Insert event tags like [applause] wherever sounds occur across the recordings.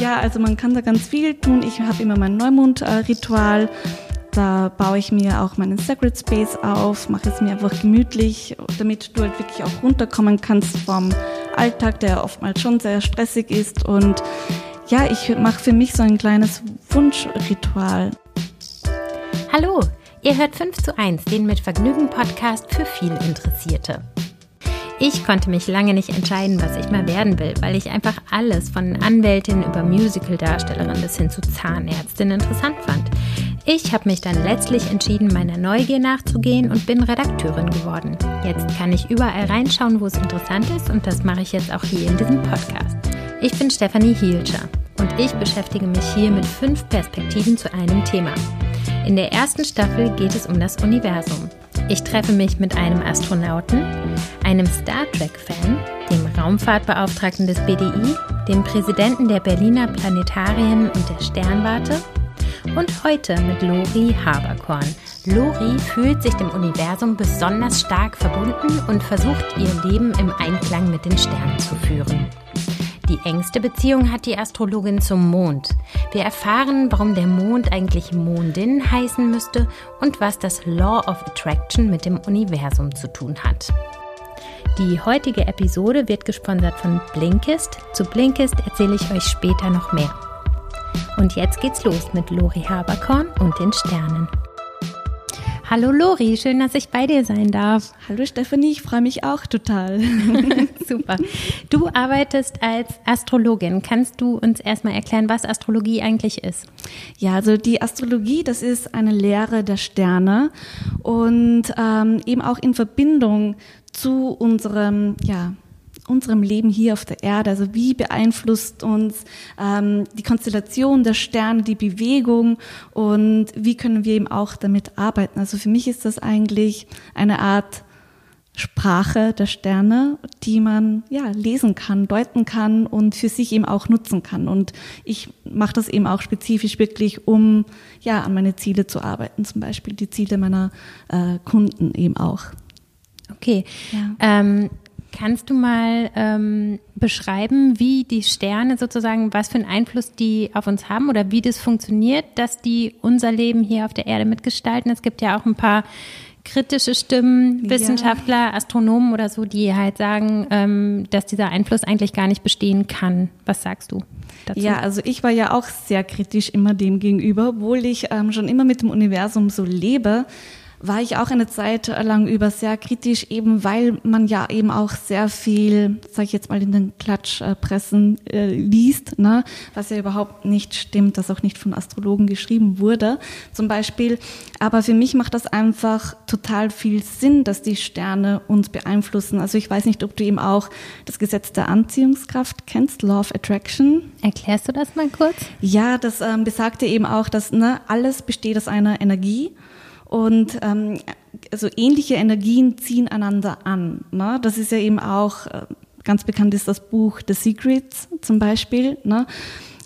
ja, also man kann da ganz viel tun. Ich habe immer mein Neumond-Ritual. Da baue ich mir auch meinen Sacred Space auf, mache es mir einfach gemütlich, damit du halt wirklich auch runterkommen kannst vom Alltag, der oftmals schon sehr stressig ist. Und ja, ich mache für mich so ein kleines Wunschritual. Hallo, ihr hört 5 zu 1, den mit Vergnügen Podcast für viel Interessierte. Ich konnte mich lange nicht entscheiden, was ich mal werden will, weil ich einfach alles von Anwältin über Musical-Darstellerin bis hin zu Zahnärztin interessant fand. Ich habe mich dann letztlich entschieden, meiner Neugier nachzugehen und bin Redakteurin geworden. Jetzt kann ich überall reinschauen, wo es interessant ist und das mache ich jetzt auch hier in diesem Podcast. Ich bin Stefanie Hielscher und ich beschäftige mich hier mit fünf Perspektiven zu einem Thema. In der ersten Staffel geht es um das Universum. Ich treffe mich mit einem Astronauten, einem Star Trek-Fan, dem Raumfahrtbeauftragten des BDI, dem Präsidenten der Berliner Planetarien und der Sternwarte und heute mit Lori Haberkorn. Lori fühlt sich dem Universum besonders stark verbunden und versucht ihr Leben im Einklang mit den Sternen zu führen. Die engste Beziehung hat die Astrologin zum Mond. Wir erfahren, warum der Mond eigentlich Mondin heißen müsste und was das Law of Attraction mit dem Universum zu tun hat. Die heutige Episode wird gesponsert von Blinkist. Zu Blinkist erzähle ich euch später noch mehr. Und jetzt geht's los mit Lori Haberkorn und den Sternen. Hallo Lori, schön, dass ich bei dir sein darf. [laughs] Hallo Stephanie, ich freue mich auch total. [laughs] [laughs] Super. Du arbeitest als Astrologin. Kannst du uns erstmal erklären, was Astrologie eigentlich ist? Ja, also die Astrologie, das ist eine Lehre der Sterne und ähm, eben auch in Verbindung zu unserem, ja, unserem Leben hier auf der Erde? Also wie beeinflusst uns ähm, die Konstellation der Sterne, die Bewegung und wie können wir eben auch damit arbeiten? Also für mich ist das eigentlich eine Art Sprache der Sterne, die man ja lesen kann, deuten kann und für sich eben auch nutzen kann. Und ich mache das eben auch spezifisch wirklich, um ja an meine Ziele zu arbeiten, zum Beispiel die Ziele meiner äh, Kunden eben auch. Okay. Ja. Ähm, Kannst du mal ähm, beschreiben, wie die Sterne sozusagen, was für einen Einfluss die auf uns haben oder wie das funktioniert, dass die unser Leben hier auf der Erde mitgestalten? Es gibt ja auch ein paar kritische Stimmen, Wissenschaftler, ja. Astronomen oder so, die halt sagen, ähm, dass dieser Einfluss eigentlich gar nicht bestehen kann. Was sagst du? Dazu? Ja, also ich war ja auch sehr kritisch immer dem gegenüber, obwohl ich ähm, schon immer mit dem Universum so lebe war ich auch eine Zeit lang über sehr kritisch, eben weil man ja eben auch sehr viel, sage ich jetzt mal, in den Klatschpressen äh, liest, ne? was ja überhaupt nicht stimmt, das auch nicht von Astrologen geschrieben wurde, zum Beispiel. Aber für mich macht das einfach total viel Sinn, dass die Sterne uns beeinflussen. Also ich weiß nicht, ob du eben auch das Gesetz der Anziehungskraft kennst, Law of Attraction. Erklärst du das mal kurz? Ja, das ähm, besagte eben auch, dass ne, alles besteht aus einer Energie und ähm, also ähnliche Energien ziehen einander an. Ne? Das ist ja eben auch, äh, ganz bekannt ist das Buch The Secrets zum Beispiel, ne?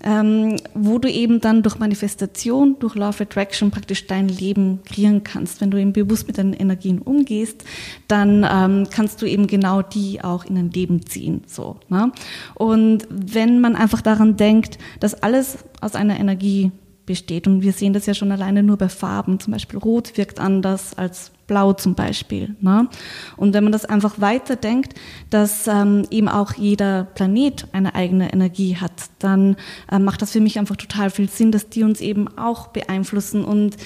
ähm, wo du eben dann durch Manifestation, durch Law of Attraction praktisch dein Leben kreieren kannst. Wenn du eben bewusst mit deinen Energien umgehst, dann ähm, kannst du eben genau die auch in dein Leben ziehen. So, ne? Und wenn man einfach daran denkt, dass alles aus einer Energie besteht. Und wir sehen das ja schon alleine nur bei Farben. Zum Beispiel Rot wirkt anders als Blau zum Beispiel. Ne? Und wenn man das einfach weiterdenkt, dass ähm, eben auch jeder Planet eine eigene Energie hat, dann äh, macht das für mich einfach total viel Sinn, dass die uns eben auch beeinflussen. Und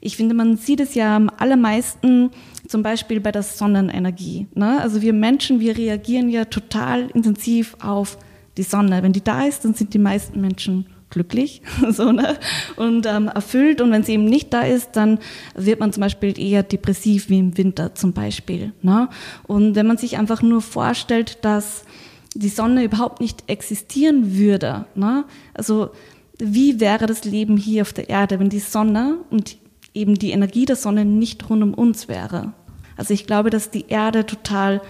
ich finde, man sieht es ja am allermeisten zum Beispiel bei der Sonnenenergie. Ne? Also wir Menschen, wir reagieren ja total intensiv auf die Sonne. Wenn die da ist, dann sind die meisten Menschen glücklich [laughs] so, ne? und ähm, erfüllt. Und wenn sie eben nicht da ist, dann wird man zum Beispiel eher depressiv wie im Winter zum Beispiel. Ne? Und wenn man sich einfach nur vorstellt, dass die Sonne überhaupt nicht existieren würde, ne? also wie wäre das Leben hier auf der Erde, wenn die Sonne und eben die Energie der Sonne nicht rund um uns wäre? Also ich glaube, dass die Erde total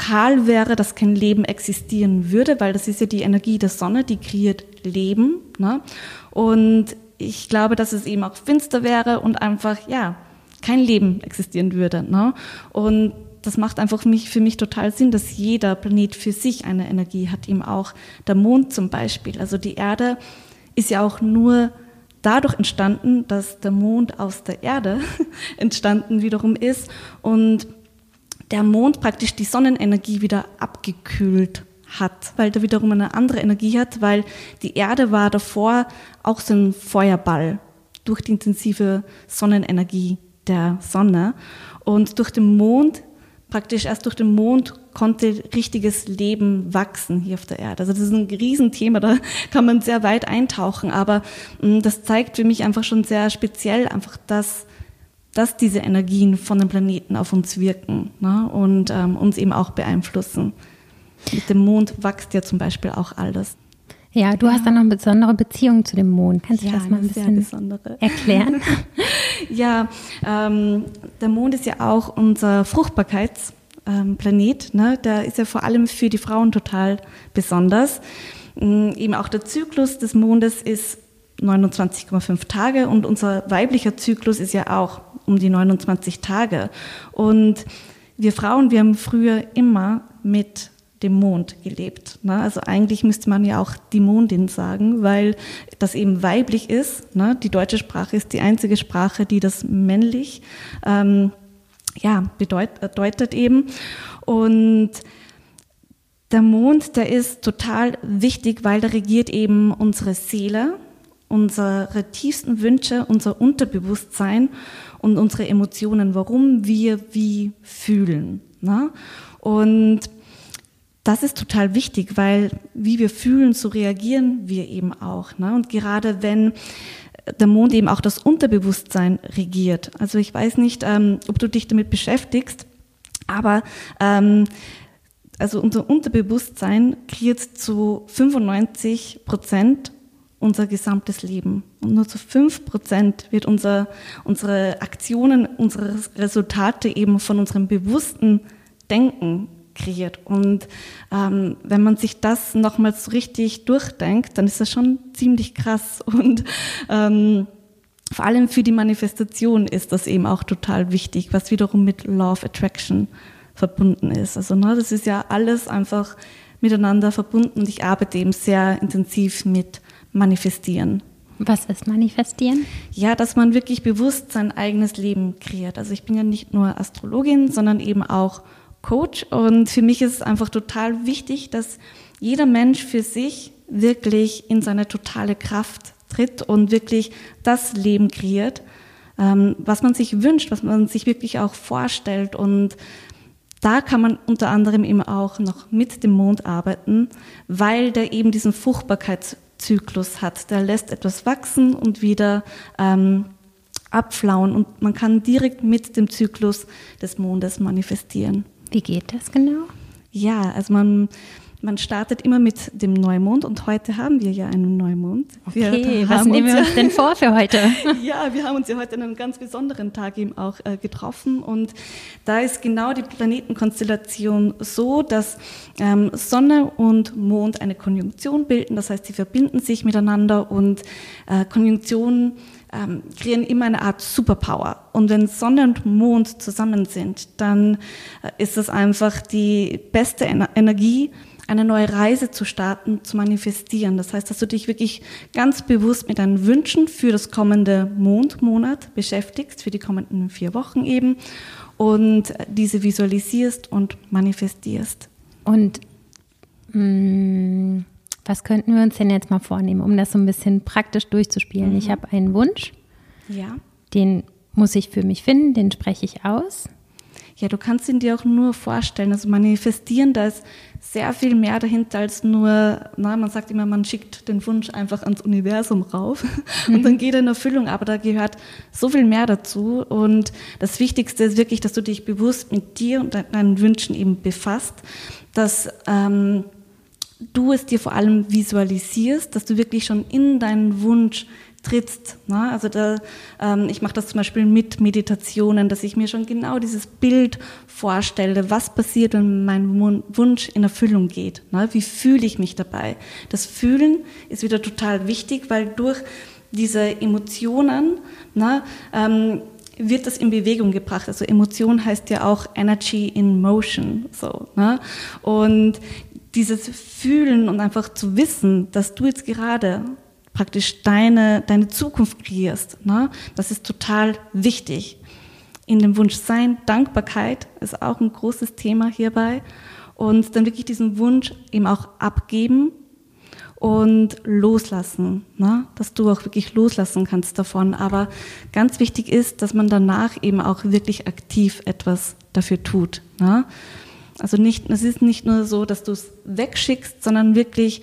kahl wäre, dass kein Leben existieren würde, weil das ist ja die Energie der Sonne, die kreiert Leben. Ne? Und ich glaube, dass es eben auch finster wäre und einfach, ja, kein Leben existieren würde. Ne? Und das macht einfach mich, für mich total Sinn, dass jeder Planet für sich eine Energie hat, eben auch der Mond zum Beispiel. Also die Erde ist ja auch nur dadurch entstanden, dass der Mond aus der Erde [laughs] entstanden wiederum ist und der Mond praktisch die Sonnenenergie wieder abgekühlt hat, weil der wiederum eine andere Energie hat, weil die Erde war davor auch so ein Feuerball durch die intensive Sonnenenergie der Sonne und durch den Mond praktisch erst durch den Mond konnte richtiges Leben wachsen hier auf der Erde. Also das ist ein Riesenthema, da kann man sehr weit eintauchen, aber mm, das zeigt für mich einfach schon sehr speziell einfach, dass, dass diese Energien von den Planeten auf uns wirken ne, und ähm, uns eben auch beeinflussen. Mit dem Mond wächst ja zum Beispiel auch alles. Ja, du hast dann noch eine besondere Beziehung zu dem Mond. Kannst du ja, das mal ein bisschen erklären? [laughs] ja, ähm, der Mond ist ja auch unser Fruchtbarkeitsplanet. Ähm, ne? Der ist ja vor allem für die Frauen total besonders. Ähm, eben auch der Zyklus des Mondes ist 29,5 Tage und unser weiblicher Zyklus ist ja auch um die 29 Tage. Und wir Frauen, wir haben früher immer mit dem Mond gelebt. Ne? Also eigentlich müsste man ja auch die Mondin sagen, weil das eben weiblich ist. Ne? Die deutsche Sprache ist die einzige Sprache, die das männlich ähm, ja, bedeutet eben. Und der Mond, der ist total wichtig, weil der regiert eben unsere Seele, unsere tiefsten Wünsche, unser Unterbewusstsein und unsere Emotionen, warum wir wie fühlen. Ne? Und das ist total wichtig, weil wie wir fühlen, so reagieren wir eben auch. Ne? Und gerade wenn der Mond eben auch das Unterbewusstsein regiert. Also ich weiß nicht, ähm, ob du dich damit beschäftigst, aber ähm, also unser Unterbewusstsein kreiert zu 95 Prozent unser gesamtes Leben. Und nur zu 5 Prozent wird unser, unsere Aktionen, unsere Resultate eben von unserem bewussten Denken kreiert. Und ähm, wenn man sich das nochmals so richtig durchdenkt, dann ist das schon ziemlich krass. [laughs] Und ähm, vor allem für die Manifestation ist das eben auch total wichtig, was wiederum mit Law of Attraction verbunden ist. Also ne, das ist ja alles einfach miteinander verbunden und ich arbeite eben sehr intensiv mit Manifestieren. Was ist manifestieren? Ja, dass man wirklich bewusst sein eigenes Leben kreiert. Also ich bin ja nicht nur Astrologin, sondern eben auch Coach. Und für mich ist es einfach total wichtig, dass jeder Mensch für sich wirklich in seine totale Kraft tritt und wirklich das Leben kreiert, ähm, was man sich wünscht, was man sich wirklich auch vorstellt. Und da kann man unter anderem eben auch noch mit dem Mond arbeiten, weil der eben diesen Fruchtbarkeitszyklus hat. Der lässt etwas wachsen und wieder ähm, abflauen und man kann direkt mit dem Zyklus des Mondes manifestieren. Wie geht das genau? Ja, also man, man startet immer mit dem Neumond und heute haben wir ja einen Neumond. Okay, was nehmen wir uns denn [laughs] vor für heute? ja, wir haben uns ja heute an einem ganz besonderen Tag eben auch äh, getroffen und da ist genau die Planetenkonstellation so, dass ähm, Sonne und Mond eine Konjunktion bilden, das heißt, sie verbinden sich miteinander und äh, Konjunktionen ähm, kreieren immer eine Art Superpower. Und wenn Sonne und Mond zusammen sind, dann äh, ist es einfach die beste Ener Energie, eine neue Reise zu starten, zu manifestieren. Das heißt, dass du dich wirklich ganz bewusst mit deinen Wünschen für das kommende Mondmonat beschäftigst, für die kommenden vier Wochen eben, und diese visualisierst und manifestierst. Und mh, mm, was könnten wir uns denn jetzt mal vornehmen, um das so ein bisschen praktisch durchzuspielen? Mhm. Ich habe einen Wunsch. Ja. Den muss ich für mich finden, den spreche ich aus. Ja, du kannst ihn dir auch nur vorstellen. Also manifestieren, da ist sehr viel mehr dahinter als nur, na, man sagt immer, man schickt den Wunsch einfach ans Universum rauf mhm. [laughs] und dann geht er in Erfüllung. Aber da gehört so viel mehr dazu. Und das Wichtigste ist wirklich, dass du dich bewusst mit dir und deinen Wünschen eben befasst, dass ähm, du es dir vor allem visualisierst, dass du wirklich schon in deinen Wunsch trittst. Ne? Also da, ähm, ich mache das zum Beispiel mit Meditationen, dass ich mir schon genau dieses Bild vorstelle, was passiert, wenn mein Wunsch in Erfüllung geht. Ne? Wie fühle ich mich dabei? Das Fühlen ist wieder total wichtig, weil durch diese Emotionen ne, ähm, wird das in Bewegung gebracht. Also Emotion heißt ja auch Energy in Motion. So, ne? Und dieses Fühlen und einfach zu wissen, dass du jetzt gerade praktisch deine, deine Zukunft kreierst, ne? das ist total wichtig. In dem Wunsch sein, Dankbarkeit ist auch ein großes Thema hierbei. Und dann wirklich diesen Wunsch eben auch abgeben und loslassen, ne? dass du auch wirklich loslassen kannst davon. Aber ganz wichtig ist, dass man danach eben auch wirklich aktiv etwas dafür tut. Ne? Also nicht, es ist nicht nur so, dass du es wegschickst, sondern wirklich,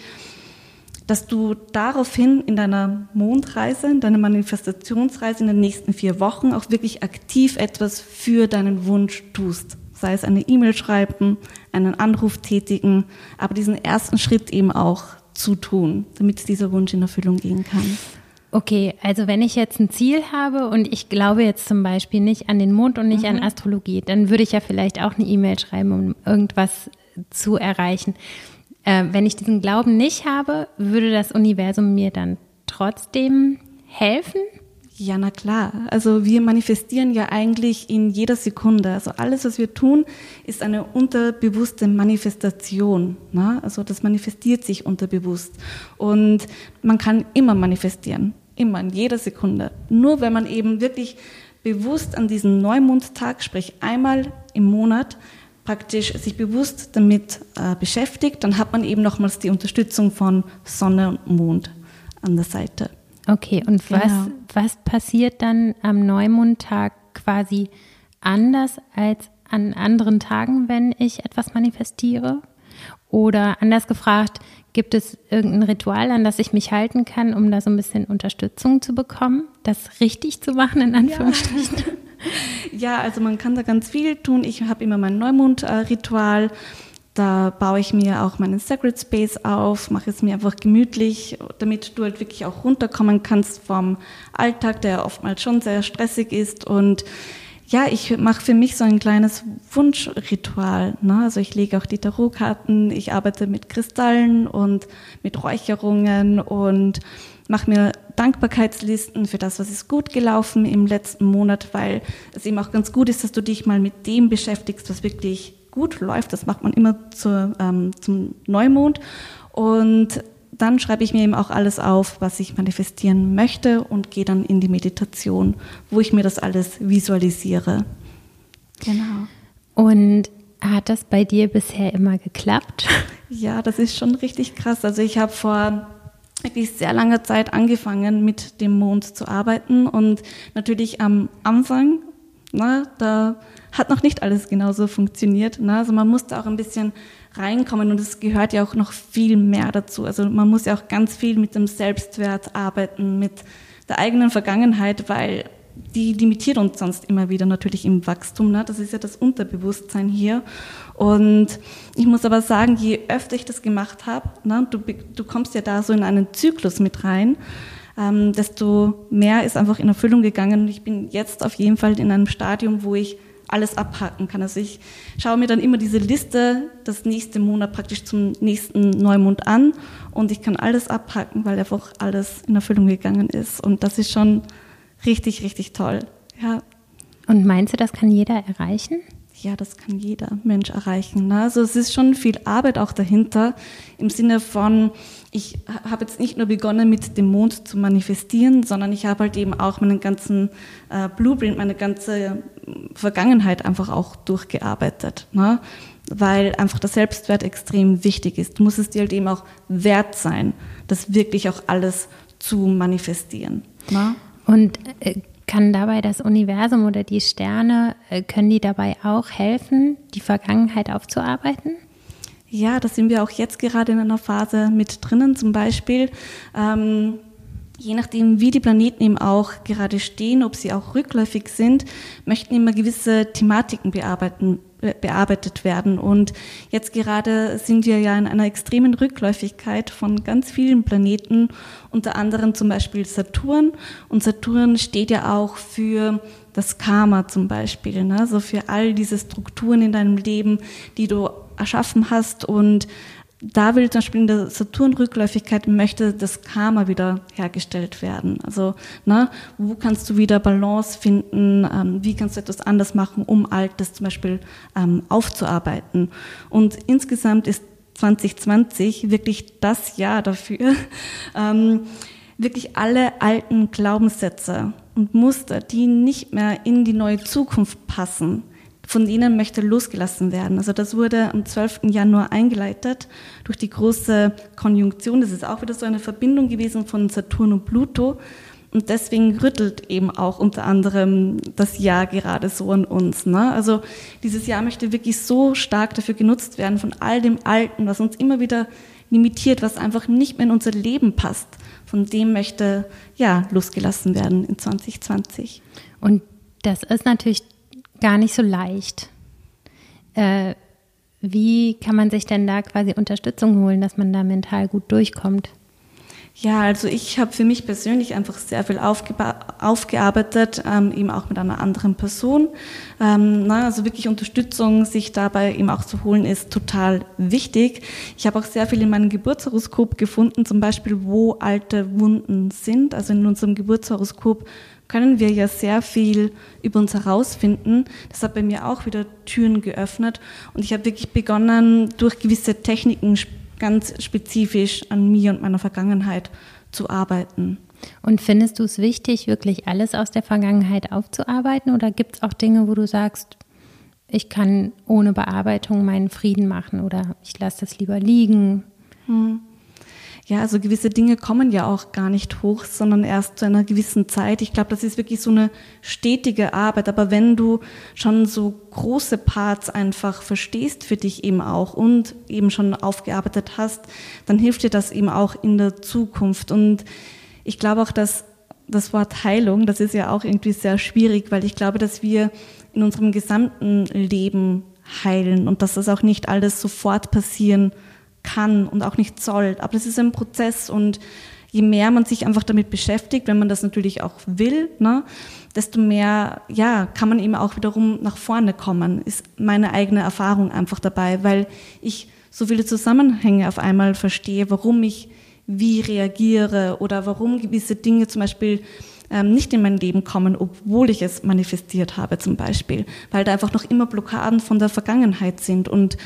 dass du daraufhin in deiner Mondreise, in deiner Manifestationsreise in den nächsten vier Wochen auch wirklich aktiv etwas für deinen Wunsch tust. Sei es eine E-Mail schreiben, einen Anruf tätigen, aber diesen ersten Schritt eben auch zu tun, damit dieser Wunsch in Erfüllung gehen kann. Okay, also wenn ich jetzt ein Ziel habe und ich glaube jetzt zum Beispiel nicht an den Mond und nicht mhm. an Astrologie, dann würde ich ja vielleicht auch eine E-Mail schreiben, um irgendwas zu erreichen. Äh, wenn ich diesen Glauben nicht habe, würde das Universum mir dann trotzdem helfen? Ja, na klar. Also wir manifestieren ja eigentlich in jeder Sekunde. Also alles, was wir tun, ist eine unterbewusste Manifestation. Ne? Also das manifestiert sich unterbewusst. Und man kann immer manifestieren. Immer, in jeder Sekunde. Nur wenn man eben wirklich bewusst an diesen Neumondtag, sprich einmal im Monat, praktisch sich bewusst damit äh, beschäftigt, dann hat man eben nochmals die Unterstützung von Sonne und Mond an der Seite. Okay, und genau. was, was passiert dann am Neumondtag quasi anders als an anderen Tagen, wenn ich etwas manifestiere? Oder anders gefragt, gibt es irgendein Ritual, an das ich mich halten kann, um da so ein bisschen Unterstützung zu bekommen, das richtig zu machen, in Anführungsstrichen? Ja, [laughs] ja also man kann da ganz viel tun. Ich habe immer mein Neumond-Ritual. Da baue ich mir auch meinen Sacred Space auf, mache es mir einfach gemütlich, damit du halt wirklich auch runterkommen kannst vom Alltag, der oftmals schon sehr stressig ist. Und ja, ich mache für mich so ein kleines Wunschritual. Ne? Also ich lege auch die Tarotkarten, ich arbeite mit Kristallen und mit Räucherungen und mache mir Dankbarkeitslisten für das, was ist gut gelaufen im letzten Monat, weil es eben auch ganz gut ist, dass du dich mal mit dem beschäftigst, was wirklich gut läuft. Das macht man immer zur, ähm, zum Neumond. Und dann schreibe ich mir eben auch alles auf, was ich manifestieren möchte und gehe dann in die Meditation, wo ich mir das alles visualisiere. Genau. Und hat das bei dir bisher immer geklappt? [laughs] Ja, das ist schon richtig krass. Also ich habe vor wirklich sehr langer Zeit angefangen, mit dem Mond zu arbeiten und natürlich am Anfang, na, da hat noch nicht alles genauso funktioniert. Ne? Also man musste auch ein bisschen reinkommen und es gehört ja auch noch viel mehr dazu. Also man muss ja auch ganz viel mit dem Selbstwert arbeiten, mit der eigenen Vergangenheit, weil die limitiert uns sonst immer wieder natürlich im Wachstum. Ne? Das ist ja das Unterbewusstsein hier. Und ich muss aber sagen, je öfter ich das gemacht habe, ne, du, du kommst ja da so in einen Zyklus mit rein, ähm, desto mehr ist einfach in Erfüllung gegangen. Und ich bin jetzt auf jeden Fall in einem Stadium, wo ich alles abhaken kann. Also ich schaue mir dann immer diese Liste das nächste Monat praktisch zum nächsten Neumond an und ich kann alles abhaken, weil einfach alles in Erfüllung gegangen ist. Und das ist schon richtig, richtig toll. Ja. Und meinst du, das kann jeder erreichen? Ja, das kann jeder Mensch erreichen. Ne? Also es ist schon viel Arbeit auch dahinter im Sinne von, ich habe jetzt nicht nur begonnen mit dem Mond zu manifestieren, sondern ich habe halt eben auch meinen ganzen äh, Blueprint, meine ganze Vergangenheit einfach auch durchgearbeitet. Ne? Weil einfach der Selbstwert extrem wichtig ist. Du musst es dir halt eben auch wert sein, das wirklich auch alles zu manifestieren. Ne? Und äh, kann dabei das Universum oder die Sterne, äh, können die dabei auch helfen, die Vergangenheit aufzuarbeiten? Ja, da sind wir auch jetzt gerade in einer Phase mit drinnen. Zum Beispiel, ähm, je nachdem, wie die Planeten eben auch gerade stehen, ob sie auch rückläufig sind, möchten immer gewisse Thematiken bearbeiten, bearbeitet werden. Und jetzt gerade sind wir ja in einer extremen Rückläufigkeit von ganz vielen Planeten, unter anderem zum Beispiel Saturn. Und Saturn steht ja auch für das Karma zum Beispiel, ne? also für all diese Strukturen in deinem Leben, die du erschaffen hast und da will zum Beispiel in der Saturn-Rückläufigkeit möchte das Karma wieder hergestellt werden. Also, ne, wo kannst du wieder Balance finden? Ähm, wie kannst du etwas anders machen, um Altes zum Beispiel ähm, aufzuarbeiten? Und insgesamt ist 2020 wirklich das Jahr dafür, [laughs] ähm, wirklich alle alten Glaubenssätze und Muster, die nicht mehr in die neue Zukunft passen, von denen möchte losgelassen werden. Also das wurde am 12. Januar eingeleitet durch die große Konjunktion. Das ist auch wieder so eine Verbindung gewesen von Saturn und Pluto. Und deswegen rüttelt eben auch unter anderem das Jahr gerade so an uns. Ne? Also dieses Jahr möchte wirklich so stark dafür genutzt werden von all dem Alten, was uns immer wieder limitiert, was einfach nicht mehr in unser Leben passt. Von dem möchte ja losgelassen werden in 2020. Und das ist natürlich gar nicht so leicht. Äh, wie kann man sich denn da quasi Unterstützung holen, dass man da mental gut durchkommt? Ja, also ich habe für mich persönlich einfach sehr viel aufgearbeitet, ähm, eben auch mit einer anderen Person. Ähm, na, also wirklich Unterstützung, sich dabei eben auch zu holen, ist total wichtig. Ich habe auch sehr viel in meinem Geburtshoroskop gefunden, zum Beispiel, wo alte Wunden sind. Also in unserem Geburtshoroskop können wir ja sehr viel über uns herausfinden. Das hat bei mir auch wieder Türen geöffnet und ich habe wirklich begonnen, durch gewisse Techniken ganz spezifisch an mir und meiner Vergangenheit zu arbeiten. Und findest du es wichtig, wirklich alles aus der Vergangenheit aufzuarbeiten oder gibt es auch Dinge, wo du sagst, ich kann ohne Bearbeitung meinen Frieden machen oder ich lasse das lieber liegen? Hm. Ja, also gewisse Dinge kommen ja auch gar nicht hoch, sondern erst zu einer gewissen Zeit. Ich glaube, das ist wirklich so eine stetige Arbeit. Aber wenn du schon so große Parts einfach verstehst für dich eben auch und eben schon aufgearbeitet hast, dann hilft dir das eben auch in der Zukunft. Und ich glaube auch, dass das Wort Heilung, das ist ja auch irgendwie sehr schwierig, weil ich glaube, dass wir in unserem gesamten Leben heilen und dass das auch nicht alles sofort passieren kann und auch nicht soll. Aber das ist ein Prozess und je mehr man sich einfach damit beschäftigt, wenn man das natürlich auch will, ne, desto mehr ja, kann man eben auch wiederum nach vorne kommen, ist meine eigene Erfahrung einfach dabei, weil ich so viele Zusammenhänge auf einmal verstehe, warum ich wie reagiere oder warum gewisse Dinge zum Beispiel ähm, nicht in mein Leben kommen, obwohl ich es manifestiert habe zum Beispiel, weil da einfach noch immer Blockaden von der Vergangenheit sind und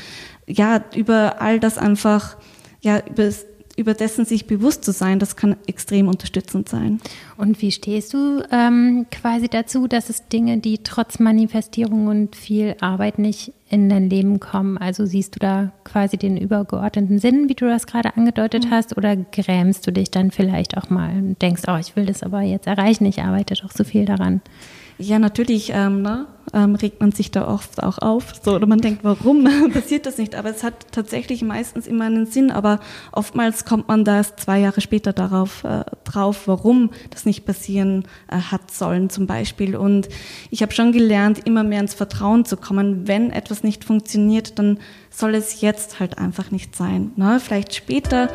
ja, über all das einfach, ja, über, über dessen sich bewusst zu sein, das kann extrem unterstützend sein. Und wie stehst du ähm, quasi dazu, dass es Dinge, die trotz Manifestierung und viel Arbeit nicht in dein Leben kommen? Also siehst du da quasi den übergeordneten Sinn, wie du das gerade angedeutet mhm. hast, oder grämst du dich dann vielleicht auch mal und denkst, oh, ich will das aber jetzt erreichen, ich arbeite doch so viel daran? Ja, natürlich ähm, ne, ähm, regt man sich da oft auch auf. So, oder man denkt, warum [laughs] passiert das nicht? Aber es hat tatsächlich meistens immer einen Sinn. Aber oftmals kommt man da erst zwei Jahre später darauf äh, drauf, warum das nicht passieren äh, hat sollen zum Beispiel. Und ich habe schon gelernt, immer mehr ins Vertrauen zu kommen. Wenn etwas nicht funktioniert, dann soll es jetzt halt einfach nicht sein. Ne? Vielleicht später,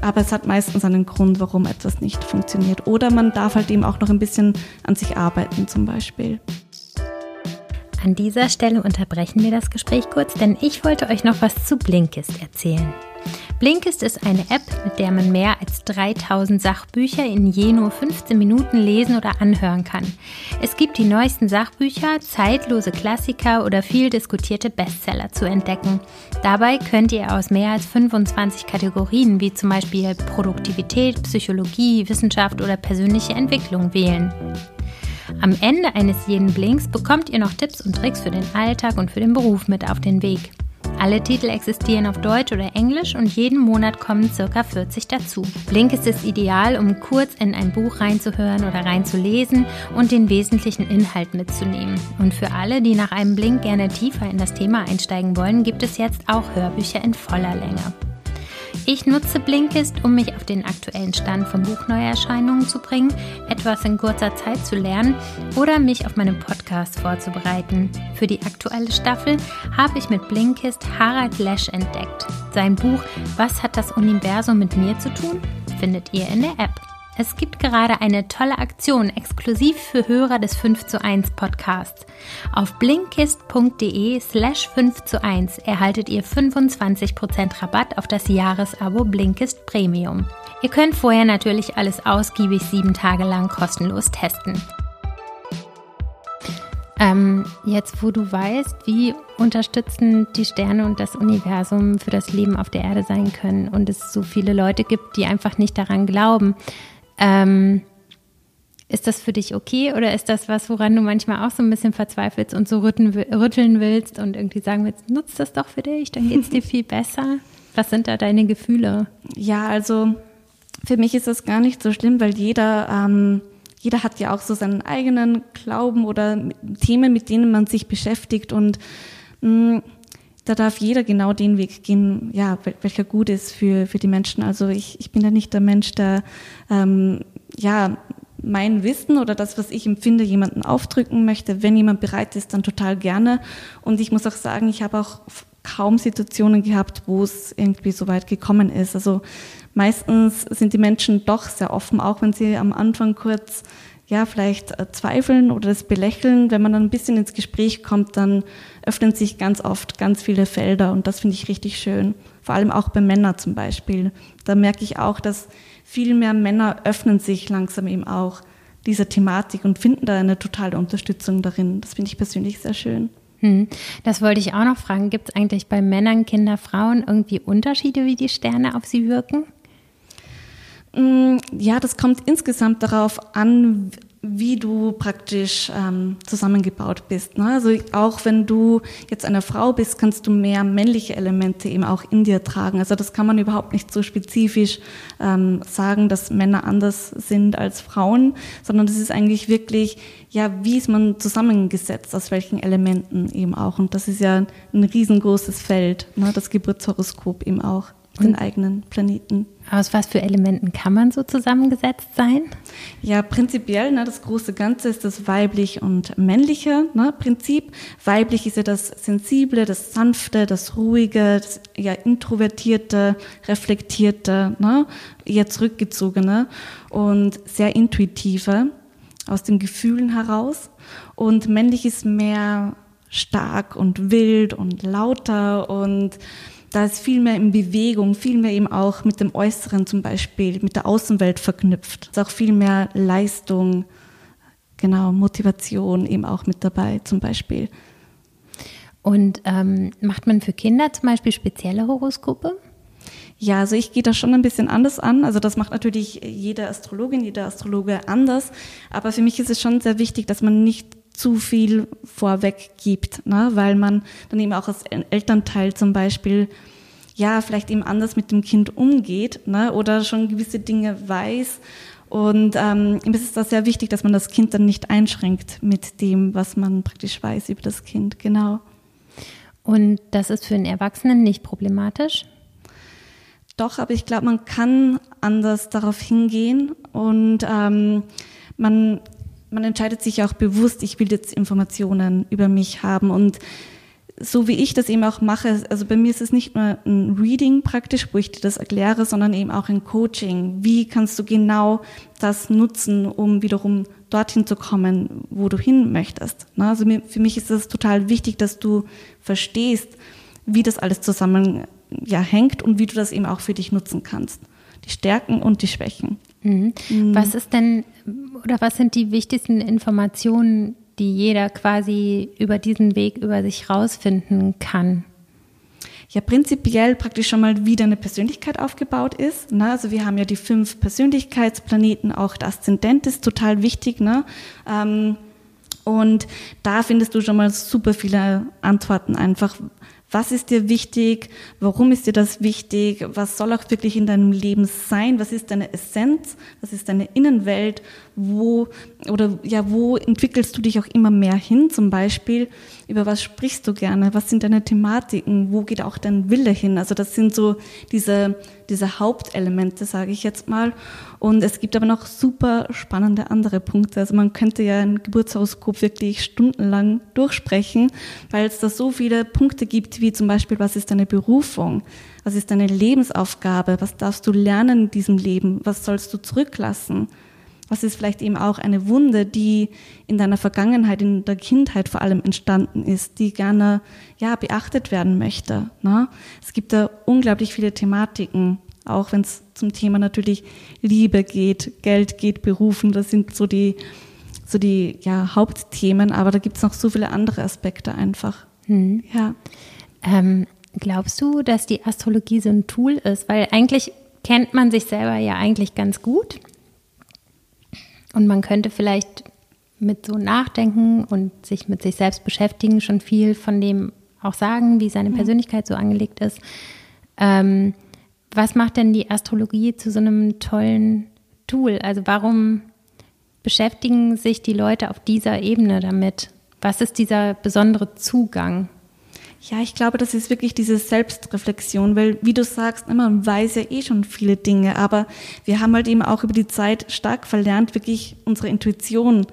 aber es hat meistens einen Grund, warum etwas nicht funktioniert. Oder man darf halt eben auch noch ein bisschen an sich arbeiten zum Beispiel. An dieser Stelle unterbrechen wir das Gespräch kurz, denn ich wollte euch noch was zu Blinkist erzählen. Blinkist ist eine App, mit der man mehr als 3000 Sachbücher in je nur 15 Minuten lesen oder anhören kann. Es gibt die neuesten Sachbücher, zeitlose Klassiker oder viel diskutierte Bestseller zu entdecken. Dabei könnt ihr aus mehr als 25 Kategorien wie zum Beispiel Produktivität, Psychologie, Wissenschaft oder persönliche Entwicklung wählen. Am Ende eines jeden Blinks bekommt ihr noch Tipps und Tricks für den Alltag und für den Beruf mit auf den Weg. Alle Titel existieren auf Deutsch oder Englisch und jeden Monat kommen circa 40 dazu. Blink ist es ideal, um kurz in ein Buch reinzuhören oder reinzulesen und den wesentlichen Inhalt mitzunehmen. Und für alle, die nach einem Blink gerne tiefer in das Thema einsteigen wollen, gibt es jetzt auch Hörbücher in voller Länge. Ich nutze Blinkist, um mich auf den aktuellen Stand von Buchneuerscheinungen zu bringen, etwas in kurzer Zeit zu lernen oder mich auf meinen Podcast vorzubereiten. Für die aktuelle Staffel habe ich mit Blinkist Harald Lesch entdeckt. Sein Buch Was hat das Universum mit mir zu tun? findet ihr in der App. Es gibt gerade eine tolle Aktion exklusiv für Hörer des 5 zu 1 Podcasts. Auf blinkist.de slash 5 zu 1 erhaltet ihr 25% Rabatt auf das Jahresabo Blinkist Premium. Ihr könnt vorher natürlich alles ausgiebig sieben Tage lang kostenlos testen. Ähm, jetzt, wo du weißt, wie unterstützend die Sterne und das Universum für das Leben auf der Erde sein können und es so viele Leute gibt, die einfach nicht daran glauben, ähm, ist das für dich okay oder ist das was, woran du manchmal auch so ein bisschen verzweifelst und so rütteln, rütteln willst und irgendwie sagen willst, nutz das doch für dich, dann geht es dir [laughs] viel besser? Was sind da deine Gefühle? Ja, also für mich ist das gar nicht so schlimm, weil jeder ähm, jeder hat ja auch so seinen eigenen Glauben oder Themen, mit denen man sich beschäftigt und mh, mm, da darf jeder genau den Weg gehen, ja, welcher gut ist für, für die Menschen. Also ich, ich bin ja nicht der Mensch, der ähm, ja mein Wissen oder das, was ich empfinde, jemanden aufdrücken möchte. Wenn jemand bereit ist, dann total gerne. Und ich muss auch sagen, ich habe auch kaum Situationen gehabt, wo es irgendwie so weit gekommen ist. Also meistens sind die Menschen doch sehr offen, auch wenn sie am Anfang kurz ja, vielleicht äh, zweifeln oder das belächeln. Wenn man dann ein bisschen ins Gespräch kommt, dann öffnen sich ganz oft ganz viele Felder und das finde ich richtig schön. Vor allem auch bei Männern zum Beispiel. Da merke ich auch, dass viel mehr Männer öffnen sich langsam eben auch dieser Thematik und finden da eine totale Unterstützung darin. Das finde ich persönlich sehr schön. Hm. Das wollte ich auch noch fragen. Gibt es eigentlich bei Männern, Kindern, Frauen irgendwie Unterschiede, wie die Sterne auf sie wirken? Mm, ja, das kommt insgesamt darauf an, wie du praktisch ähm, zusammengebaut bist. Ne? Also auch wenn du jetzt eine Frau bist, kannst du mehr männliche Elemente eben auch in dir tragen. Also das kann man überhaupt nicht so spezifisch ähm, sagen, dass Männer anders sind als Frauen, sondern das ist eigentlich wirklich, ja, wie ist man zusammengesetzt, aus welchen Elementen eben auch. Und das ist ja ein riesengroßes Feld, ne? das Geburtshoroskop eben auch den eigenen Planeten. Aus was für Elementen kann man so zusammengesetzt sein? Ja, prinzipiell, ne, das große Ganze ist das weiblich und männliche ne, Prinzip. Weiblich ist ja das Sensible, das Sanfte, das Ruhige, das ja introvertierte, reflektierte, ne, eher zurückgezogene und sehr intuitive aus den Gefühlen heraus. Und männlich ist mehr stark und wild und lauter und da ist viel mehr in Bewegung, viel mehr eben auch mit dem Äußeren zum Beispiel, mit der Außenwelt verknüpft. Es ist auch viel mehr Leistung, genau, Motivation eben auch mit dabei zum Beispiel. Und ähm, macht man für Kinder zum Beispiel spezielle Horoskope? Ja, also ich gehe da schon ein bisschen anders an. Also das macht natürlich jede Astrologin, jeder Astrologe anders. Aber für mich ist es schon sehr wichtig, dass man nicht zu viel vorweg gibt, ne? weil man dann eben auch als Elternteil zum Beispiel ja vielleicht eben anders mit dem Kind umgeht ne? oder schon gewisse Dinge weiß. Und ähm, es ist da sehr wichtig, dass man das Kind dann nicht einschränkt mit dem, was man praktisch weiß über das Kind. Genau. Und das ist für einen Erwachsenen nicht problematisch? Doch, aber ich glaube, man kann anders darauf hingehen und ähm, man man entscheidet sich auch bewusst, ich will jetzt Informationen über mich haben und so wie ich das eben auch mache, also bei mir ist es nicht nur ein Reading praktisch, wo ich dir das erkläre, sondern eben auch ein Coaching. Wie kannst du genau das nutzen, um wiederum dorthin zu kommen, wo du hin möchtest? Also für mich ist es total wichtig, dass du verstehst, wie das alles zusammen ja, hängt und wie du das eben auch für dich nutzen kannst. Die Stärken und die Schwächen. Mhm. Mhm. Was ist denn oder was sind die wichtigsten Informationen, die jeder quasi über diesen Weg über sich rausfinden kann? Ja, prinzipiell praktisch schon mal, wie deine Persönlichkeit aufgebaut ist. Ne? Also wir haben ja die fünf Persönlichkeitsplaneten, auch der Aszendent ist total wichtig. Ne? Ähm, und da findest du schon mal super viele Antworten einfach, was ist dir wichtig? Warum ist dir das wichtig? Was soll auch wirklich in deinem Leben sein? Was ist deine Essenz? Was ist deine Innenwelt? Wo, oder, ja, wo entwickelst du dich auch immer mehr hin? Zum Beispiel, über was sprichst du gerne? Was sind deine Thematiken? Wo geht auch dein Wille hin? Also das sind so diese, diese Hauptelemente, sage ich jetzt mal. Und es gibt aber noch super spannende andere Punkte. Also man könnte ja ein Geburtshoroskop wirklich stundenlang durchsprechen, weil es da so viele Punkte gibt, wie zum Beispiel, was ist deine Berufung? Was ist deine Lebensaufgabe? Was darfst du lernen in diesem Leben? Was sollst du zurücklassen? Was ist vielleicht eben auch eine Wunde, die in deiner Vergangenheit, in der Kindheit vor allem entstanden ist, die gerne ja beachtet werden möchte. Ne? Es gibt da unglaublich viele Thematiken, auch wenn es zum Thema natürlich Liebe geht, Geld geht, Berufen. Das sind so die so die ja, Hauptthemen, aber da gibt es noch so viele andere Aspekte einfach. Hm. Ja. Ähm, glaubst du, dass die Astrologie so ein Tool ist? Weil eigentlich kennt man sich selber ja eigentlich ganz gut. Und man könnte vielleicht mit so nachdenken und sich mit sich selbst beschäftigen, schon viel von dem auch sagen, wie seine Persönlichkeit so angelegt ist. Ähm, was macht denn die Astrologie zu so einem tollen Tool? Also warum beschäftigen sich die Leute auf dieser Ebene damit? Was ist dieser besondere Zugang? Ja, ich glaube, das ist wirklich diese Selbstreflexion, weil wie du sagst, man weiß ja eh schon viele Dinge, aber wir haben halt eben auch über die Zeit stark verlernt, wirklich unsere Intuition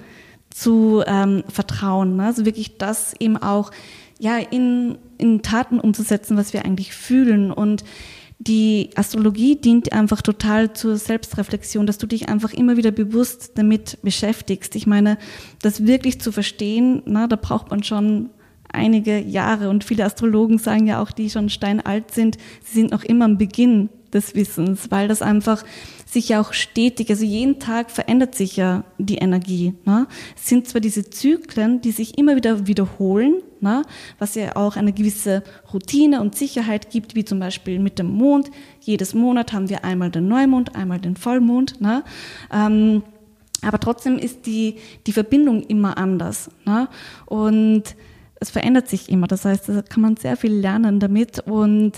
zu ähm, vertrauen. Ne? Also wirklich das eben auch ja in, in Taten umzusetzen, was wir eigentlich fühlen und die Astrologie dient einfach total zur Selbstreflexion, dass du dich einfach immer wieder bewusst damit beschäftigst. Ich meine, das wirklich zu verstehen, na, da braucht man schon einige Jahre und viele Astrologen sagen ja auch, die schon steinalt sind, sie sind noch immer am Beginn des Wissens, weil das einfach sich ja auch stetig, also jeden Tag verändert sich ja die Energie. Ne? Es sind zwar diese Zyklen, die sich immer wieder wiederholen, ne? was ja auch eine gewisse Routine und Sicherheit gibt, wie zum Beispiel mit dem Mond. Jedes Monat haben wir einmal den Neumond, einmal den Vollmond. Ne? Ähm, aber trotzdem ist die, die Verbindung immer anders. Ne? Und es verändert sich immer. Das heißt, da kann man sehr viel lernen damit und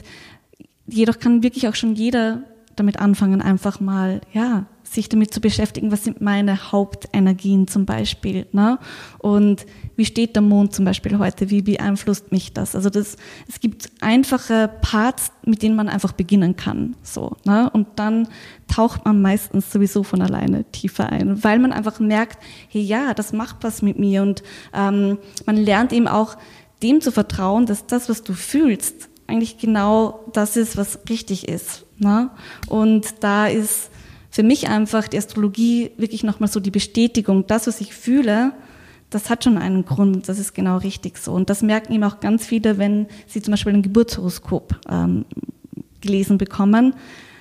jedoch kann wirklich auch schon jeder damit anfangen, einfach mal, ja, sich damit zu beschäftigen, was sind meine Hauptenergien zum Beispiel, ne? Und wie steht der Mond zum Beispiel heute? Wie beeinflusst mich das? Also das, es gibt einfache Parts, mit denen man einfach beginnen kann, so, ne? Und dann taucht man meistens sowieso von alleine tiefer ein, weil man einfach merkt, hey, ja, das macht was mit mir und ähm, man lernt eben auch dem zu vertrauen, dass das, was du fühlst, eigentlich genau das ist, was richtig ist. Ne? Und da ist für mich einfach die Astrologie wirklich nochmal so die Bestätigung, das, was ich fühle, das hat schon einen Grund, das ist genau richtig so. Und das merken eben auch ganz viele, wenn sie zum Beispiel ein Geburtshoroskop ähm, gelesen bekommen,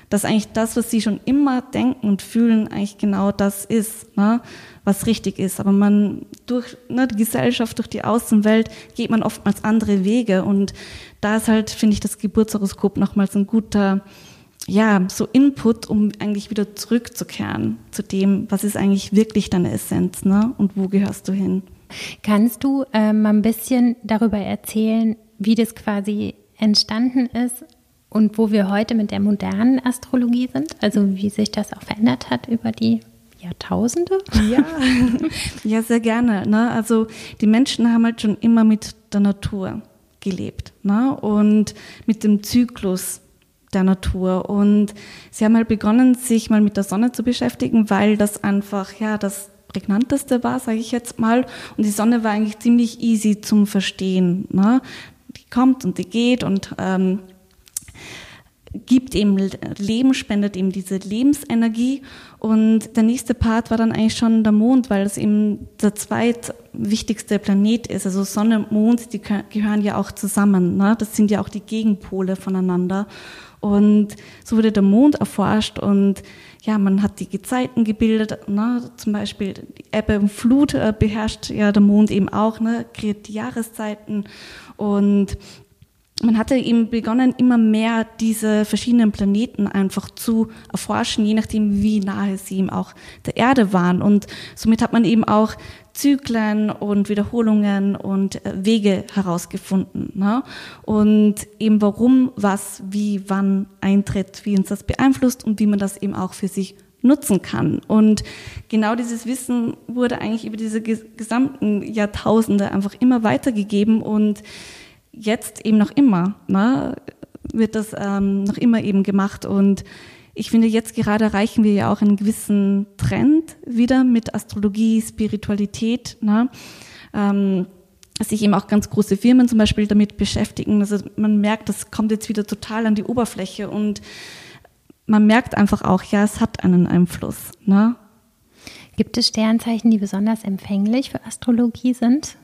dass eigentlich das, was sie schon immer denken und fühlen, eigentlich genau das ist, ne, was richtig ist. Aber man durch ne, die Gesellschaft, durch die Außenwelt geht man oftmals andere Wege. Und da ist halt, finde ich, das Geburtshoroskop nochmals ein guter ja, so Input, um eigentlich wieder zurückzukehren zu dem, was ist eigentlich wirklich deine Essenz, ne? Und wo gehörst du hin? Kannst du äh, mal ein bisschen darüber erzählen, wie das quasi entstanden ist und wo wir heute mit der modernen Astrologie sind? Also wie sich das auch verändert hat über die Jahrtausende? Ja, [laughs] ja sehr gerne. Ne? Also die Menschen haben halt schon immer mit der Natur gelebt ne? und mit dem Zyklus der Natur. Und sie haben halt begonnen, sich mal mit der Sonne zu beschäftigen, weil das einfach, ja, das prägnanteste war, sage ich jetzt mal. Und die Sonne war eigentlich ziemlich easy zum Verstehen. Ne? Die kommt und die geht und ähm, gibt eben Leben, spendet eben diese Lebensenergie. Und der nächste Part war dann eigentlich schon der Mond, weil es eben der zweitwichtigste Planet ist. Also Sonne und Mond, die gehören ja auch zusammen. Ne? Das sind ja auch die Gegenpole voneinander. Und so wurde der Mond erforscht und ja, man hat die Gezeiten gebildet, ne? zum Beispiel die Ebbe und Flut äh, beherrscht ja der Mond eben auch, ne? kreiert die Jahreszeiten und man hatte eben begonnen, immer mehr diese verschiedenen Planeten einfach zu erforschen, je nachdem, wie nahe sie eben auch der Erde waren. Und somit hat man eben auch Zyklen und Wiederholungen und äh, Wege herausgefunden. Ne? Und eben warum, was, wie, wann eintritt, wie uns das beeinflusst und wie man das eben auch für sich nutzen kann. Und genau dieses Wissen wurde eigentlich über diese gesamten Jahrtausende einfach immer weitergegeben und jetzt eben noch immer. Ne? wird das ähm, noch immer eben gemacht und ich finde, jetzt gerade erreichen wir ja auch einen gewissen Trend wieder mit Astrologie, Spiritualität, ne? ähm, dass sich eben auch ganz große Firmen zum Beispiel damit beschäftigen. Also man merkt, das kommt jetzt wieder total an die Oberfläche und man merkt einfach auch, ja, es hat einen Einfluss. Ne? Gibt es Sternzeichen, die besonders empfänglich für Astrologie sind?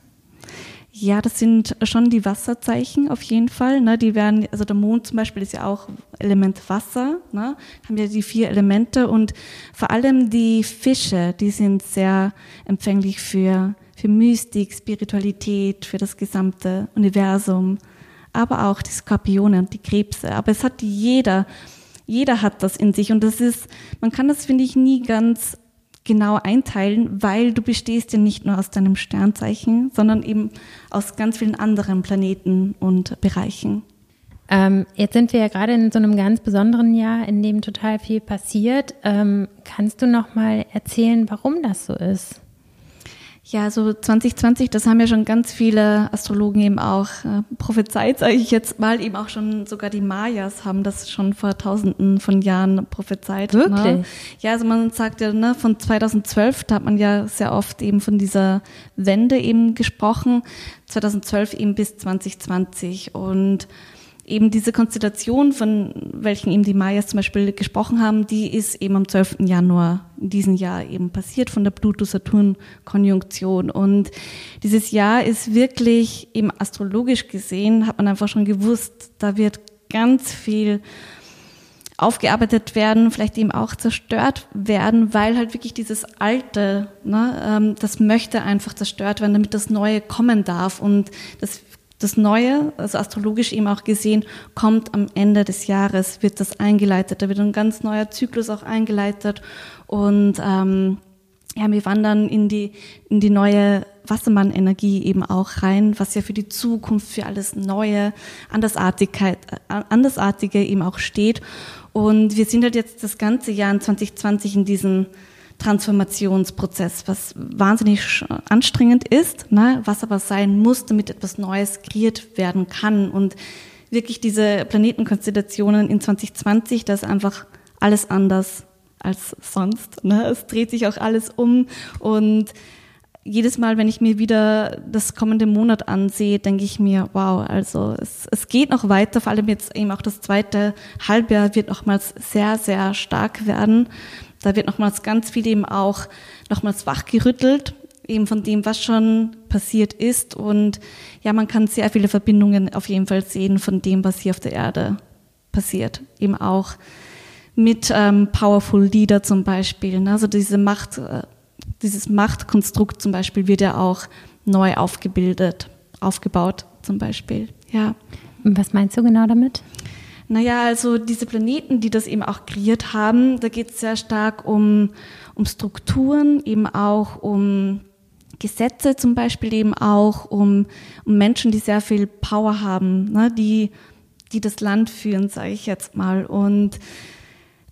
Ja, das sind schon die Wasserzeichen auf jeden Fall. Ne? Die werden, also der Mond zum Beispiel ist ja auch Element Wasser, ne? haben ja die vier Elemente und vor allem die Fische, die sind sehr empfänglich für, für Mystik, Spiritualität, für das gesamte Universum, aber auch die Skorpione und die Krebse. Aber es hat jeder, jeder hat das in sich und das ist, man kann das, finde ich, nie ganz genau einteilen, weil du bestehst ja nicht nur aus deinem Sternzeichen, sondern eben aus ganz vielen anderen Planeten und Bereichen. Ähm, jetzt sind wir ja gerade in so einem ganz besonderen Jahr, in dem total viel passiert. Ähm, kannst du noch mal erzählen, warum das so ist? Ja, so 2020, das haben ja schon ganz viele Astrologen eben auch äh, prophezeit, sage ich jetzt mal, eben auch schon sogar die Mayas haben das schon vor tausenden von Jahren prophezeit. Ne? Wirklich? Ne? Ja, also man sagt ja, ne, von 2012, da hat man ja sehr oft eben von dieser Wende eben gesprochen, 2012 eben bis 2020 und eben diese Konstellation, von welchen eben die Mayas zum Beispiel gesprochen haben, die ist eben am 12. Januar in diesem Jahr eben passiert von der Pluto-Saturn-Konjunktion. Und dieses Jahr ist wirklich eben astrologisch gesehen, hat man einfach schon gewusst, da wird ganz viel aufgearbeitet werden, vielleicht eben auch zerstört werden, weil halt wirklich dieses Alte, ne, ähm, das möchte einfach zerstört werden, damit das Neue kommen darf. Und das das Neue, also astrologisch eben auch gesehen, kommt am Ende des Jahres, wird das eingeleitet. Da wird ein ganz neuer Zyklus auch eingeleitet. Und ähm, ja, wir wandern in die, in die neue Wassermann-Energie eben auch rein, was ja für die Zukunft, für alles Neue, Andersartigkeit, äh, Andersartige eben auch steht. Und wir sind halt jetzt das ganze Jahr in 2020 in diesem Transformationsprozess, was wahnsinnig anstrengend ist, ne, was aber sein muss, damit etwas Neues kreiert werden kann. Und wirklich diese Planetenkonstellationen in 2020, das ist einfach alles anders als sonst. Ne? Es dreht sich auch alles um und jedes Mal, wenn ich mir wieder das kommende Monat ansehe, denke ich mir, wow, also es, es geht noch weiter, vor allem jetzt eben auch das zweite Halbjahr wird nochmals sehr, sehr stark werden. Da wird nochmals ganz viel eben auch nochmals wachgerüttelt, eben von dem, was schon passiert ist. Und ja, man kann sehr viele Verbindungen auf jeden Fall sehen von dem, was hier auf der Erde passiert. Eben auch mit ähm, Powerful Leader zum Beispiel. Ne? Also diese Macht, äh, dieses Machtkonstrukt zum Beispiel wird ja auch neu aufgebildet, aufgebaut zum Beispiel. Ja. Was meinst du genau damit? Naja, also diese Planeten, die das eben auch kreiert haben, da geht es sehr stark um, um Strukturen, eben auch um Gesetze zum Beispiel, eben auch um, um Menschen, die sehr viel Power haben, ne, die, die das Land führen, sage ich jetzt mal. Und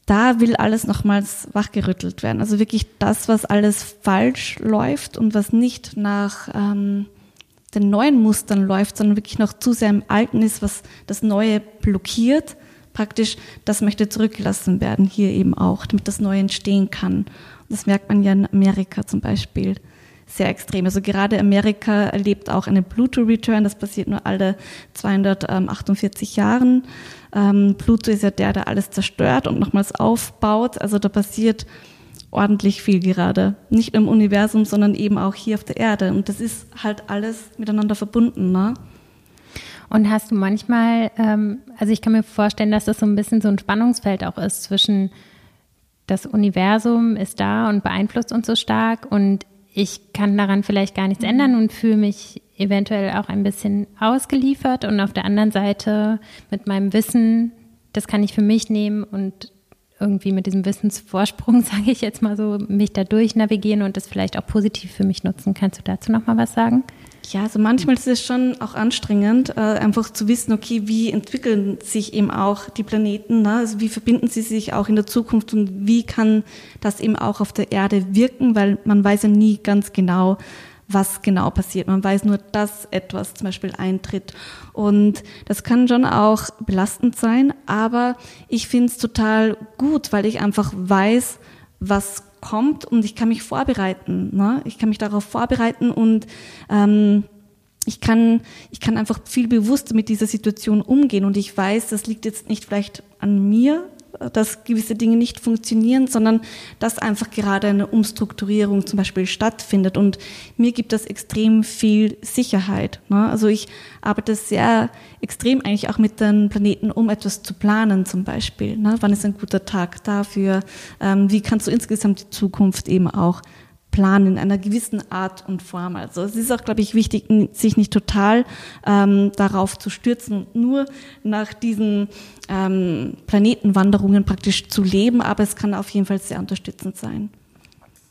da will alles nochmals wachgerüttelt werden. Also wirklich das, was alles falsch läuft und was nicht nach ähm, den neuen Mustern läuft, sondern wirklich noch zu sehr im Alten ist, was das Neue blockiert. Praktisch, das möchte zurückgelassen werden, hier eben auch, damit das Neue entstehen kann. Und das merkt man ja in Amerika zum Beispiel sehr extrem. Also gerade Amerika erlebt auch eine Pluto-Return, das passiert nur alle 248 Jahren. Ähm, Pluto ist ja der, der alles zerstört und nochmals aufbaut. Also da passiert ordentlich viel gerade. Nicht im Universum, sondern eben auch hier auf der Erde. Und das ist halt alles miteinander verbunden. Ne? Und hast du manchmal, ähm, also ich kann mir vorstellen, dass das so ein bisschen so ein Spannungsfeld auch ist zwischen das Universum ist da und beeinflusst uns so stark und ich kann daran vielleicht gar nichts ändern und fühle mich eventuell auch ein bisschen ausgeliefert und auf der anderen Seite mit meinem Wissen, das kann ich für mich nehmen und irgendwie mit diesem Wissensvorsprung, [laughs] sage ich jetzt mal so, mich da durch navigieren und das vielleicht auch positiv für mich nutzen. Kannst du dazu noch mal was sagen? Ja, also manchmal ist es schon auch anstrengend, äh, einfach zu wissen, okay, wie entwickeln sich eben auch die Planeten, ne? also wie verbinden sie sich auch in der Zukunft und wie kann das eben auch auf der Erde wirken, weil man weiß ja nie ganz genau, was genau passiert. Man weiß nur, dass etwas zum Beispiel eintritt. Und das kann schon auch belastend sein, aber ich finde es total gut, weil ich einfach weiß, was kommt und ich kann mich vorbereiten. Ne? Ich kann mich darauf vorbereiten und ähm, ich kann, ich kann einfach viel bewusster mit dieser Situation umgehen und ich weiß, das liegt jetzt nicht vielleicht an mir, dass gewisse Dinge nicht funktionieren, sondern dass einfach gerade eine Umstrukturierung zum Beispiel stattfindet. Und mir gibt das extrem viel Sicherheit. Ne? Also ich arbeite sehr extrem eigentlich auch mit den Planeten, um etwas zu planen zum Beispiel. Ne? Wann ist ein guter Tag dafür? Ähm, wie kannst du insgesamt die Zukunft eben auch planen in einer gewissen Art und Form. Also es ist auch, glaube ich, wichtig, sich nicht total ähm, darauf zu stürzen und nur nach diesen ähm, Planetenwanderungen praktisch zu leben, aber es kann auf jeden Fall sehr unterstützend sein.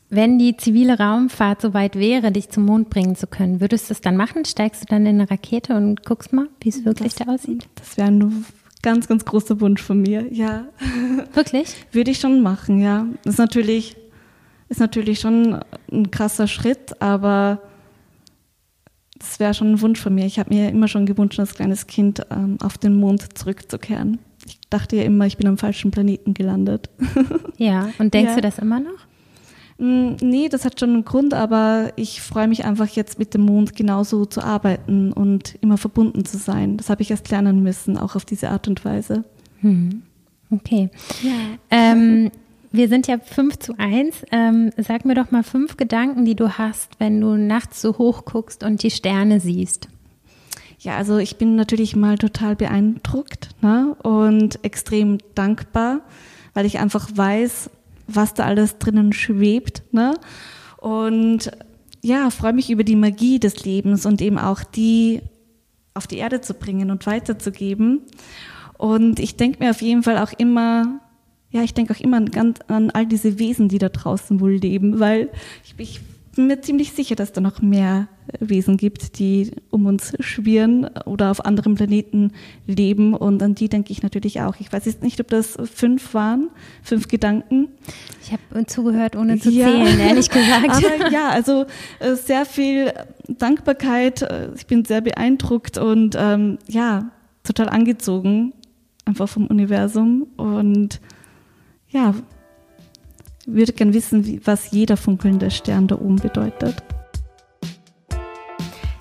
Wenn die zivile Raumfahrt so weit wäre, dich zum Mond bringen zu können, würdest du es dann machen? Steigst du dann in eine Rakete und guckst mal, wie es wirklich das, da aussieht? Das wäre ein ganz, ganz großer Wunsch von mir, ja. Wirklich? [laughs] Würde ich schon machen, ja. Das ist natürlich ist natürlich schon ein krasser Schritt, aber das wäre schon ein Wunsch von mir. Ich habe mir immer schon gewünscht, als kleines Kind ähm, auf den Mond zurückzukehren. Ich dachte ja immer, ich bin am falschen Planeten gelandet. [laughs] Ja, und denkst ja. du das immer noch? Mm, nee, das hat schon einen Grund, aber ich freue mich einfach jetzt mit dem Mond genauso zu arbeiten und immer verbunden zu sein. Das habe ich erst lernen müssen, auch auf diese Art und Weise. Hm. Okay. Ja. Ähm, wir sind ja fünf zu eins. Ähm, sag mir doch mal fünf Gedanken, die du hast, wenn du nachts so hoch guckst und die Sterne siehst. Ja, also ich bin natürlich mal total beeindruckt ne? und extrem dankbar, weil ich einfach weiß, was da alles drinnen schwebt. Ne? Und ja, freue mich über die Magie des Lebens und eben auch die auf die Erde zu bringen und weiterzugeben. Und ich denke mir auf jeden Fall auch immer, ja, ich denke auch immer an, an, all diese Wesen, die da draußen wohl leben, weil ich, ich bin mir ziemlich sicher, dass da noch mehr Wesen gibt, die um uns schwirren oder auf anderen Planeten leben. Und an die denke ich natürlich auch. Ich weiß jetzt nicht, ob das fünf waren, fünf Gedanken. Ich habe zugehört, ohne zu ja, zählen, ehrlich gesagt. [laughs] Aber ja, also äh, sehr viel Dankbarkeit. Äh, ich bin sehr beeindruckt und ähm, ja, total angezogen einfach vom Universum und ja, würde gern wissen, was jeder funkelnde Stern da oben bedeutet.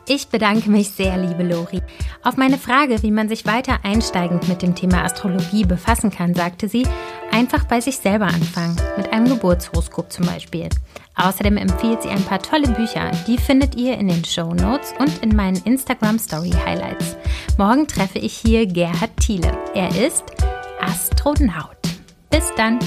Ich bedanke mich sehr, liebe Lori. Auf meine Frage, wie man sich weiter einsteigend mit dem Thema Astrologie befassen kann, sagte sie, einfach bei sich selber anfangen, mit einem Geburtshoroskop zum Beispiel. Außerdem empfiehlt sie ein paar tolle Bücher, die findet ihr in den Show Notes und in meinen Instagram Story Highlights. Morgen treffe ich hier Gerhard Thiele. Er ist Astronaut. Bis dann!